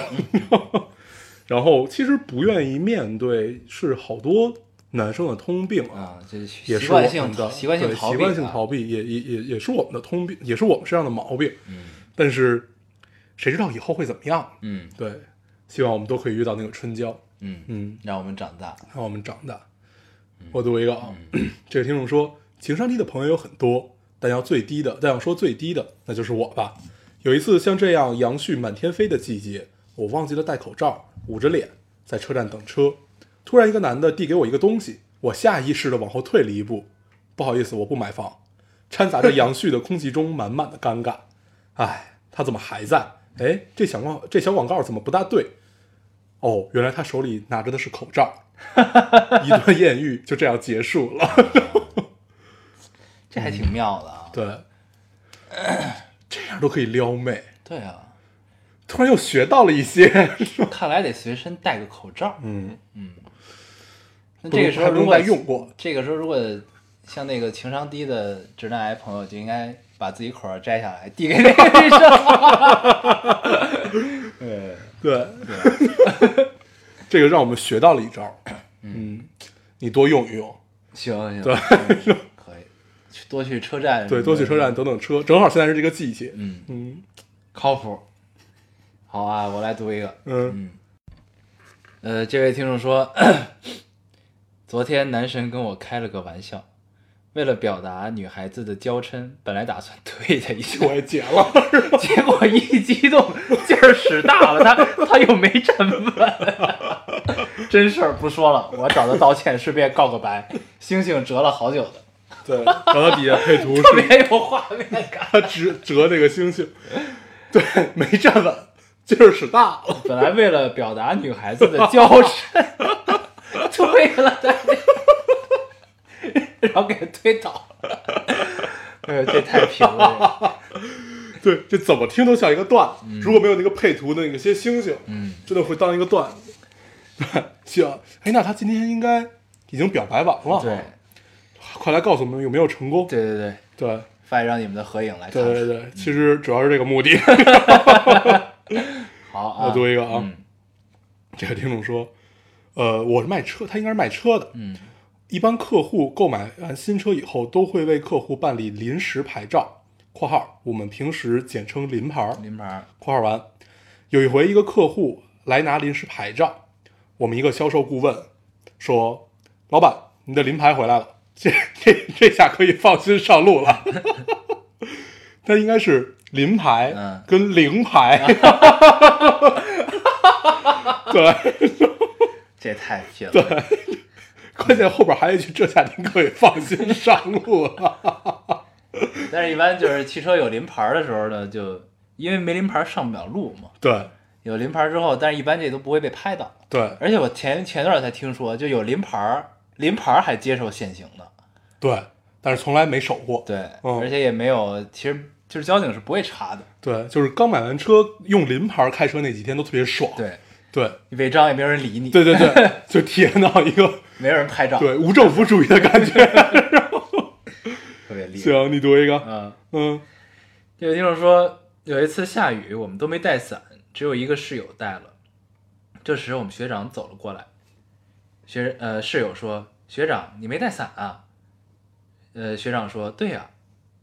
然后其实不愿意面对是好多男生的通病啊，啊，这也习是我惯性们的习惯性逃避，对习惯性逃避。避，也也也也是我们的通病，也是我们身上的毛病。嗯但是谁知道以后会怎么样？嗯对，希望我们都可以遇到那个春娇。嗯，嗯，让我们长大。让我们长大。我读一个啊，这个听众说，情商低的朋友有很多，但要最低的，但要说最低的，那就是我吧。有一次像这样杨絮满天飞的季节，我忘记了戴口罩，捂着脸在车站等车。突然，一个男的递给我一个东西，我下意识的往后退了一步。不好意思，我不买房。掺杂着杨絮的空气中满满的尴尬。哎，他怎么还在？哎，这小广这小广告怎么不大对？哦，原来他手里拿着的是口罩。一段艳遇就这样结束了。这还挺妙的啊。对，这样都可以撩妹，对啊，突然又学到了一些。看来得随身带个口罩。嗯嗯，那这个时候如果带用过，这个时候如果像那个情商低的直男癌朋友，就应该把自己口罩摘下来递给那个医生。对。对，这个让我们学到了一招。嗯，你多用一用，行行，对。嗯。可以，去多去车站，对，多去车站。等等车，正好现在是这个季节。嗯，嗯靠谱。好啊，我来读一个。嗯呃，这位听众说，昨天男神跟我开了个玩笑，为了表达女孩子的娇嗔，本来打算推他一下，我也解了。结果一激动劲儿使大了，他他又没站稳。真事儿不说了，我找他道歉，顺便告个白。星星折了好久的，对，然后他底下配图特是别有画面感。他折折那个星星，对，没站稳，劲儿使大了。本来为了表达女孩子的娇嗔，推了他，然后给他推倒了。哎呦，这太平了。对，这怎么听都像一个段子。如果没有那个配图的那个些星星，嗯，真的会当一个段子。对，行，哎，那他今天应该已经表白完了，对，快来告诉我们有没有成功？对对对，对发一张你们的合影来看对。对对，其实主要是这个目的。好啊，我读一个啊嗯这个听众说，呃，我是卖车，他应该是卖车的。嗯一般客户购买完新车以后，都会为客户办理临时牌照（括号我们平时简称临牌）。临牌儿，括号完，有一回一个客户来拿临时牌照，我们一个销售顾问说：“老板，你的临牌回来了，这这这下可以放心上路了。”他应该是临牌嗯跟零牌，对这太拼了。对，关键后边还有一句：“这下您可以放心上路了。但是，一般就是汽车有临牌儿的时候呢，就因为没临牌儿上不了路嘛，”对，有临牌之后，但是一般这都不会被拍到。对而且我前前段才听说，就有临牌儿，临牌儿还接受限行的，对，但是从来没守过。对，嗯而且也没有，其实就是交警是不会查的，对，就是刚买完车用临牌开车那几天都特别爽。对，对你违章也没有人理你，对对对，就体验到一个没有人拍照，对无政府主义的感觉。然后特别 厉害。行，你读一个。嗯，嗯有听众说，有一次下雨，我们都没带伞，只有一个室友带了。这时我们学长走了过来，学呃室友说：“学长，你没带伞啊？”呃，学长说：“对呀、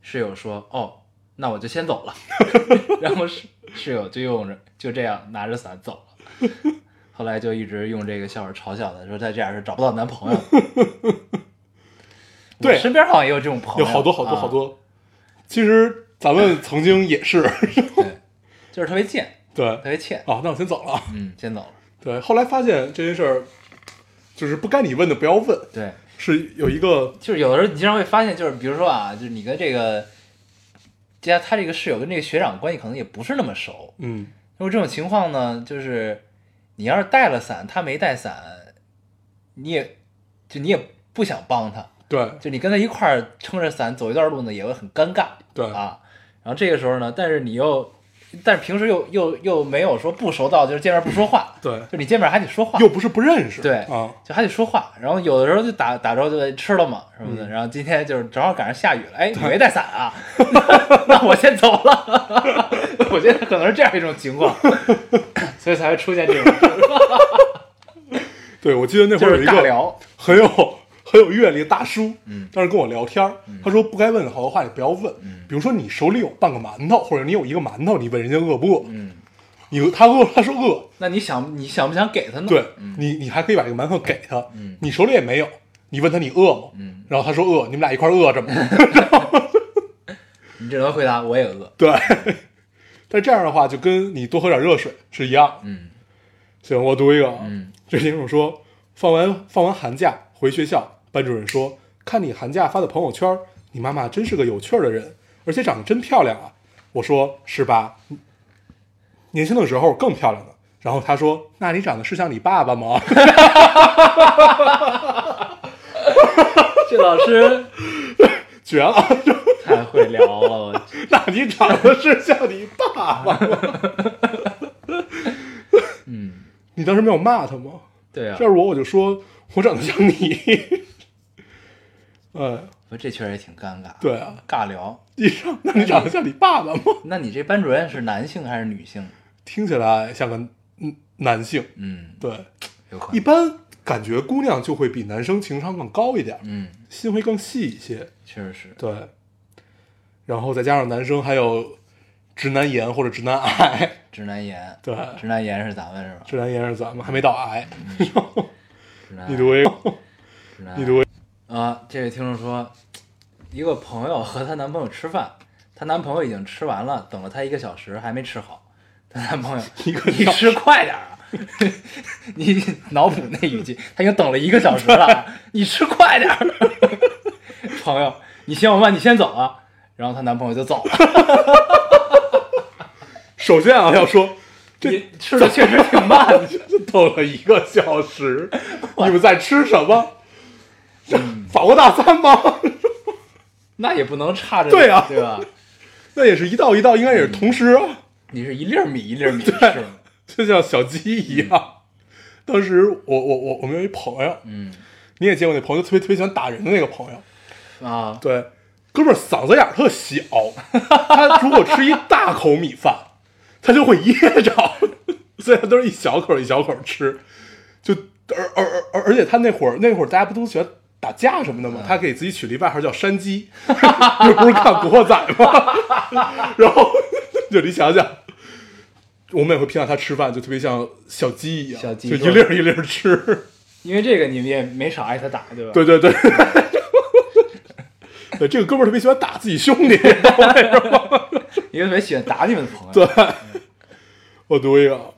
室友说：“哦，那我就先走了。”然后室室友就用着就这样拿着伞走了。后来就一直用这个笑话嘲笑他，说他这样是找不到男朋友。对身边好像也有这种朋友，有好多好多啊好多。其实咱们曾经也是，对，就是特别贱，对特。别欠。哦，那我先走了。嗯，先走了。对，后来发现这件事儿，就是不该你问的不要问，对，是有一个就是有的时候你经常会发现，就是比如说啊，就是你跟这个，加他这个室友跟这个学长关系可能也不是那么熟。嗯，如果这种情况呢，就是你要是带了伞，他没带伞，你也就你也不想帮他，对。就你跟他一块儿撑着伞走一段路呢，也会很尴尬。对。啊，然后这个时候呢，但是你又，但是平时又又又没有说不熟到就是见面不说话，对，就你见面还得说话，又不是不认识，对啊，就还得说话，然后有的时候就打打着就得吃了嘛什么的，嗯。然后今天就是正好赶上下雨了，哎，你没带伞啊？那我先走了。我觉得可能是这样一种情况，所以才会出现这种事，对，我记得那会儿有一个。很有很有阅历的大叔，嗯当时跟我聊天儿，他说不该问的好多话你不要问，嗯比如说你手里有半个馒头，或者你有一个馒头，你问人家饿不饿？嗯，你他饿，他说饿，那你想你想不想给他呢？对嗯你你还可以把这个馒头给他，嗯你手里也没有，你问他你饿吗？嗯，然后他说饿，你们俩一块饿着吗？你只能回答我也饿。对，但这样的话就跟你多喝点热水是一样。嗯行，我读一个啊，嗯这听众说，放完放完寒假回学校，班主任说，看你寒假发的朋友圈，你妈妈真是个有趣的人，而且长得真漂亮啊。我说是吧？年轻的时候更漂亮呢。然后他说，那你长得是像你爸爸吗？这老师 绝了！太会聊了，那你长得是像你爸爸吗？嗯，你当时没有骂他吗？对啊要，是我，我就说我长得像你。哎，说这确实也挺尴尬。对啊，尬聊。你长，那你长得像你爸爸吗？那你这班主任是男性还是女性？听起来像个嗯男性，嗯，对，有可能。一般感觉姑娘就会比男生情商更高一点，嗯，心会更细一些，确实是。对。然后再加上男生还有直男炎或者直男癌，直男炎，对直男炎是咱们是吧？直男炎是咱们还没到 癌。直男你读一个，直男你读啊，这位听众说，一个朋友和她男朋友吃饭，她男朋友已经吃完了，等了她一个小时还没吃好，她男朋友一个你吃快点儿啊！你脑补那语气，他已经等了一个小时了啊，你吃快点儿。朋友，你嫌我慢，你先走啊。然后她男朋友就走了，首先啊，要说这你吃的确实挺慢的。等了一个小时，你们在吃什么？嗯法国大餐吗？那也不能差着，对啊。对吧？那也是一道一道，应该也是同时啊，你是一粒儿米一粒儿米 吃，就像小鸡一样。当时我我我我们有一朋友，嗯。你也见过那朋友，特别特别喜欢打人的那个朋友，啊，对，哥们儿嗓子眼儿特小，他如果吃一大口米饭，他就会噎着，所以他都是一小口一小口吃，就而而而而而且他那会儿那会儿大家不都喜欢打架什么的嘛？他给自己取了一外号叫山鸡，这不是看《古惑仔》吗？然后 就你想想。我们也会评价他吃饭就特别像小鸡一样，小鸡就一粒儿一粒儿吃。因为这个你们也没少挨他打，对吧？对对对，对，这个哥们儿特别喜欢打自己兄弟，一个特别喜欢打你们的朋友。对，我读一个，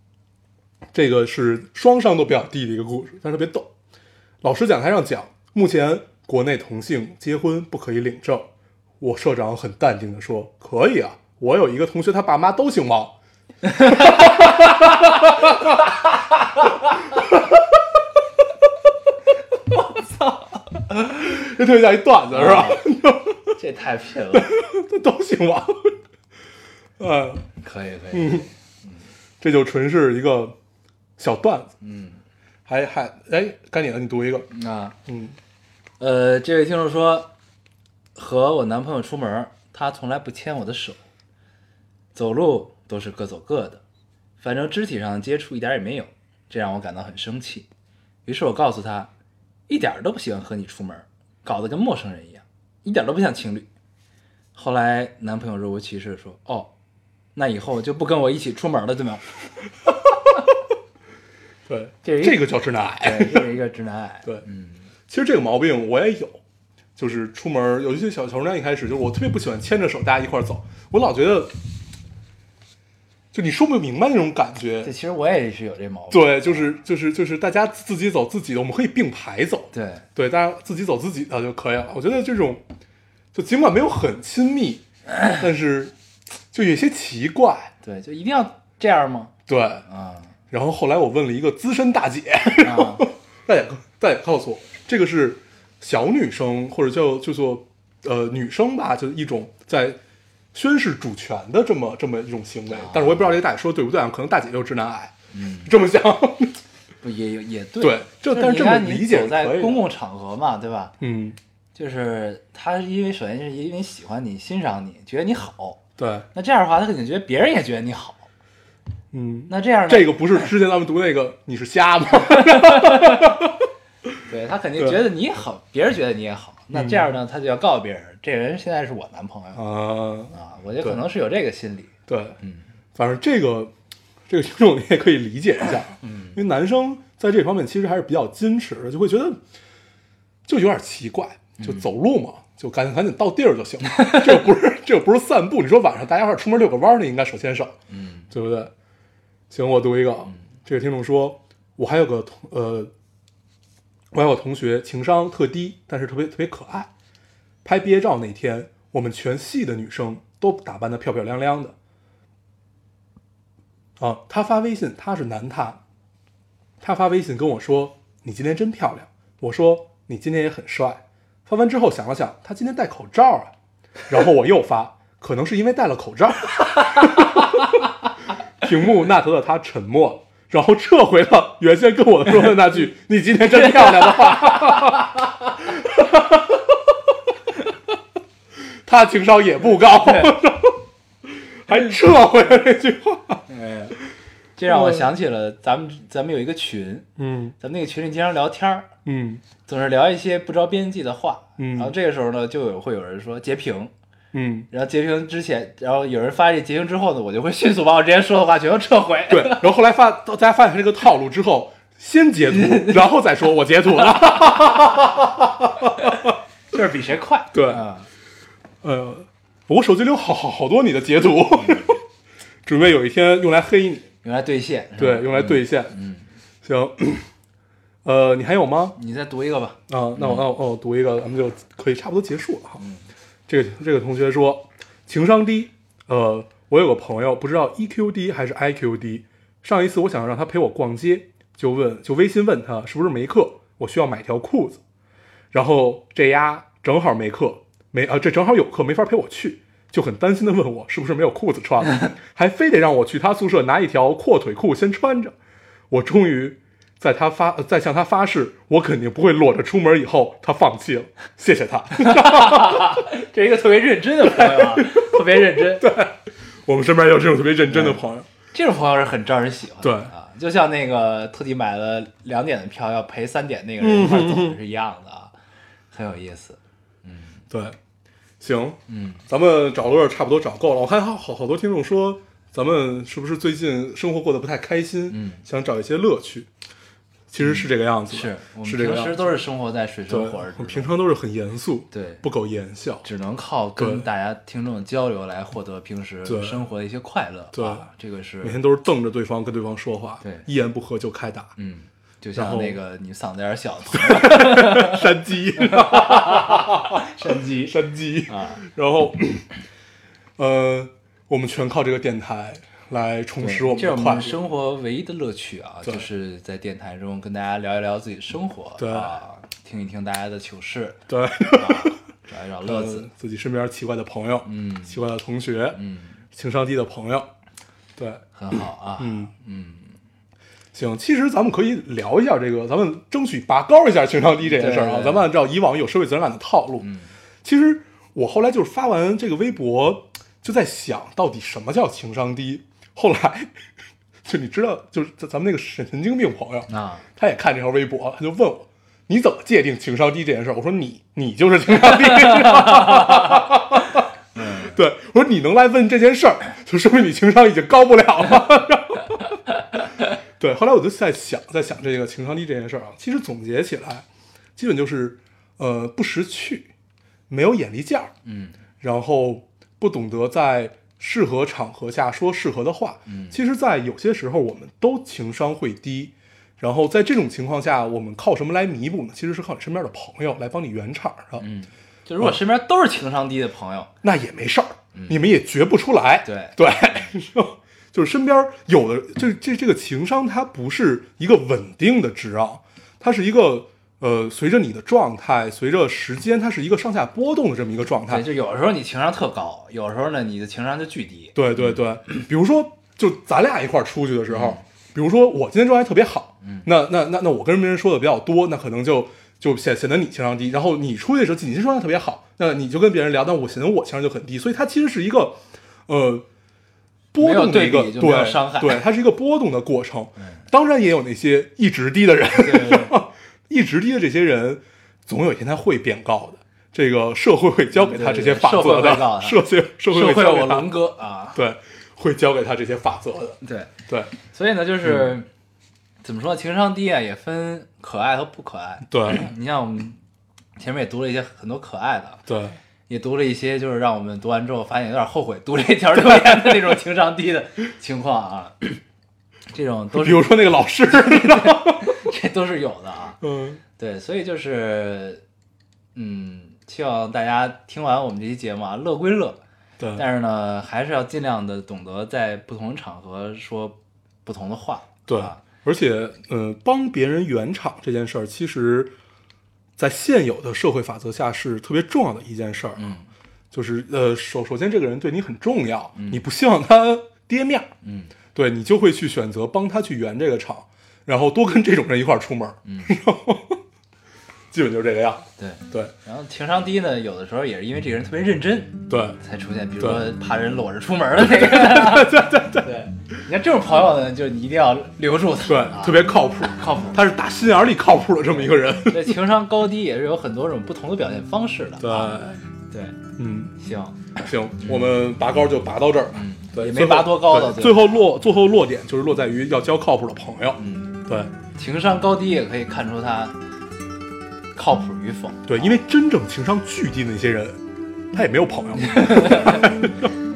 这个是双商都比较低的一个故事，但是特别逗。老师讲台上讲，目前国内同性结婚不可以领证。我社长很淡定的说：“可以啊，我有一个同学，他爸妈都姓王，这特别像一段子是吧？这太拼了，这 都姓王。嗯，可以可以，这就纯是一个小段子。嗯还还哎，该你了，你读一个。啊，嗯呃，这位听众说，和我男朋友出门，他从来不牵我的手，走路都是各走各的，反正肢体上的接触一点也没有，这让我感到很生气。于是我告诉他，一点都不喜欢和你出门，搞得跟陌生人一样，一点都不像情侣。后来男朋友若无其事地说：“哦，那以后就不跟我一起出门了，对吗 对，这个这个叫直男？”癌。对，这是一个直男癌。对，嗯其实这个毛病我也有，就是出门有一些小小姑娘一开始就是我特别不喜欢牵着手大家一块儿走，我老觉得，就你说不明白那种感觉这。其实我也是有这毛病。对，就是就是就是大家自己走自己的，我们可以并排走。对对，大家自己走自己的就可以了。我觉得这种，就尽管没有很亲密，但是就有些奇怪。对，就一定要这样吗？对，啊然后后来我问了一个资深大姐，啊，大姐大姐告诉我，这个是小女生或者叫叫做呃女生吧，就是一种在宣示主权的这么这么一种行为。但是我也不知道这个大姐说的对不对啊，可能大姐就是直男癌，嗯，这么想。不也也也对，对这就但是这么理解在公共场合嘛，对吧？嗯，就是他因为首先是因为喜欢你、欣赏你，觉得你好，对，那这样的话，他肯定觉得别人也觉得你好。嗯，那这样呢？这个不是之前咱们读那个 你是瞎吗？对他肯定觉得你好，别人觉得你也好。那这样呢，他就要告诉别人，这人现在是我男朋友啊，啊。我觉得可能是有这个心理。对，嗯反正这个这个听众你也可以理解一下，嗯因为男生在这方面其实还是比较矜持的，就会觉得就有点奇怪，就走路嘛，就赶紧赶紧到地儿就行了，这个不是这个不是散步，你说晚上大家一块儿出门遛个弯儿，那应该手牵手，嗯对不对？行，我读一个，这个听众说，我还有个同呃，我还有个同学情商特低，但是特别特别可爱。拍毕业照那天，我们全系的女生都打扮的漂漂亮亮的。啊，他发微信，他是男他，他发微信跟我说：“你今天真漂亮。”我说：“你今天也很帅。”发完之后想了想，他今天戴口罩啊。然后我又发，可能是因为戴了口罩。屏幕那头的他沉默，然后撤回了原先跟我说的那句 “你今天真漂亮”的话。他情商也不高，还撤回了这句话。哎，这让我想起了咱们咱们有一个群，嗯咱们那个群里经常聊天儿，嗯总是聊一些不着边际的话。嗯然后这个时候呢，就有会有人说截屏，嗯，然后截屏之前，然后有人发这截屏之后呢，我就会迅速把我之前说的话全都撤回。对。然后后来发大家发现这个套路之后，先截图，然后再说我截图了。就是比谁快。对啊，呃，我手机里有好好好多你的截图，准备有一天用来黑你，用来兑现。对，用来兑现。嗯，行，呃，你还有吗？你再读一个吧。啊，那我那我那我读一个，咱们就可以差不多结束了哈。这个这个同学说情商低，呃，我有个朋友不知道 EQ 低还是 IQ 低，上一次我想让他陪我逛街，就问就微信问他是不是没课，我需要买条裤子，然后这丫正好没课，没啊这正好有课没法陪我去。就很担心的问我是不是没有裤子穿了，还非得让我去他宿舍拿一条阔腿裤先穿着。我终于在他发呃在向他发誓，我肯定不会裸着出门以后，他放弃了，谢谢他。这是一个特别认真的朋友啊，特别认真。对，我们身边有这种特别认真的朋友，这种朋友是很招人喜欢的。对啊，就像那个特地买了两点的票要陪三点那个人一块走的是一样的啊，很有意思。嗯对，行，嗯，咱们找乐差不多找够了。我看好好好多听众说，咱们是不是最近生活过得不太开心？嗯，想找一些乐趣。其实是这个样子的，是我们是这个样子。平时都是生活在水，深火热中，我们平常都是很严肃，对不苟言笑。只能靠跟大家听众交流来获得平时生活的一些快乐。对啊，这个是每天都是瞪着对方跟对方说话，对一言不合就开打，嗯，就像那个你嗓子眼儿小 山鸡，山鸡山鸡。啊，然后，呃，我们全靠这个电台来充实我们这是我的快乐。们生活唯一的乐趣啊，就是在电台中跟大家聊一聊自己的生活，对。啊，听一听大家的糗事，对，啊，找一找乐子。呃，自己身边奇怪的朋友，嗯。奇怪的同学，嗯，情商低的朋友，对，很好啊，嗯。嗯，行，其实咱们可以聊一下这个，咱们争取拔高一下情商低这件事儿啊。咱们按照以往有社会责任感的套路，嗯。其实我后来就是发完这个微博，就在想到底什么叫情商低。后来就你知道，就是咱咱们那个神神经病朋友，啊，他也看这条微博，他就问我。你怎么界定情商低这件事儿？我说你，你就是情商低。嗯对，我说你能来问这件事儿，就说明你情商已经高不了了。对，后来我就在想，在想这个情商低这件事儿啊，其实总结起来，基本就是呃不识趣，没有眼力见儿，嗯然后不懂得在适合场合下说适合的话。嗯其实，在有些时候我们都情商会低，然后在这种情况下，我们靠什么来弥补呢？其实是靠你身边的朋友来帮你圆场的。嗯，就如果身边都是情商低的朋友，那也没事儿，你们也觉不出来。对对，就是身边有的，这这这个情商，它不是一个稳定的值啊，它是一个呃，随着你的状态，随着时间，它是一个上下波动的这么一个状态对，。就有时候你情商特高，有时候呢你的情商就巨低，对对对，比如说，就咱俩一块儿出去的时候，比如说我今天状态特别好，那那那那我跟别人说的比较多，那可能就就显显得你情商低。然后你出去的时候，你今天状态特别好，那你就跟别人聊，那我显得我情商就很低。所以它其实是一个呃波动的一个对对它是一个波动的过程。当然也有那些一直低的人，对对对 一直低的这些人，总有一天他会变高的。这个社会会教给他这些法则的，社会社会社会教我龙哥啊，对，会教给他这些法则的。对，对。所以呢就是、怎么说，情商低啊也分可爱和不可爱。对。你像我们前面也读了一些很多可爱的，对。也读了一些就是让我们读完之后发现有点后悔读这条留言的那种情商低的情况啊，这种都是比如说那个老师，这都是有的啊。嗯，对，所以就是嗯，希望大家听完我们这期节目啊，乐归乐，对但是呢，还是要尽量的懂得在不同场合说不同的话。对啊，而且嗯，帮别人圆场这件事儿，其实，在现有的社会法则下是特别重要的一件事儿。嗯，就是呃，首首先这个人对你很重要，你不希望他跌面儿，嗯，对你就会去选择帮他去圆这个场，然后多跟这种人一块儿出门，嗯，基本就是这个样。对。对。然后情商低呢，有的时候也是因为这个人特别认真对。才出现，比如说怕人裸着出门的那个。对对对，你看这种朋友呢，就你一定要留住他，对啊，特别靠谱，靠谱。他是打心眼儿里靠谱的这么一个人。这情商高低也是有很多种不同的表现方式的。对，啊。对，嗯，行，行，我们拔高就拔到这儿。嗯，对，也没拔多高的对最后落最后落点就是落在于要交靠谱的朋友。嗯，对情商高低也可以看出他靠谱与否。对，因为真正情商巨低的那些人，他也没有朋友。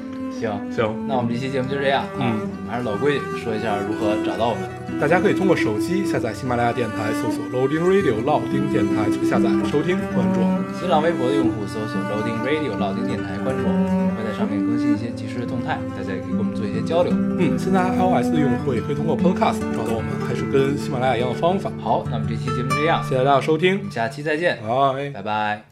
行，行，那我们这期节目就这样。嗯，我们还是老规矩，说一下如何找到我们。大家可以通过手机下载喜马拉雅电台，搜索 Loading Radio 老丁电台去下载收听关注我们。新浪微博的用户搜索 Loading Radio 老丁电台，关注我们，我们会在上面更新一些即时的动态，大家也可以跟我们做一些交流。嗯，现在 iOS 的用户也可以通过 Podcast 找到我们，还是跟喜马拉雅一样的方法。好，那么这期节目这样，谢谢大家收听，下期再见，拜。拜拜。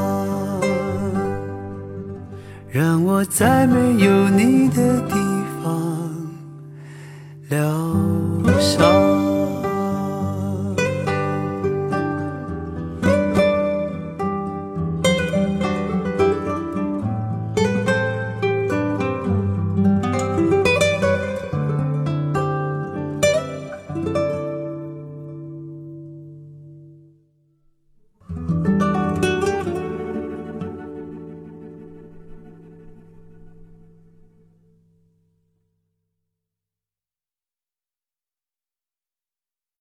让我在没有你的地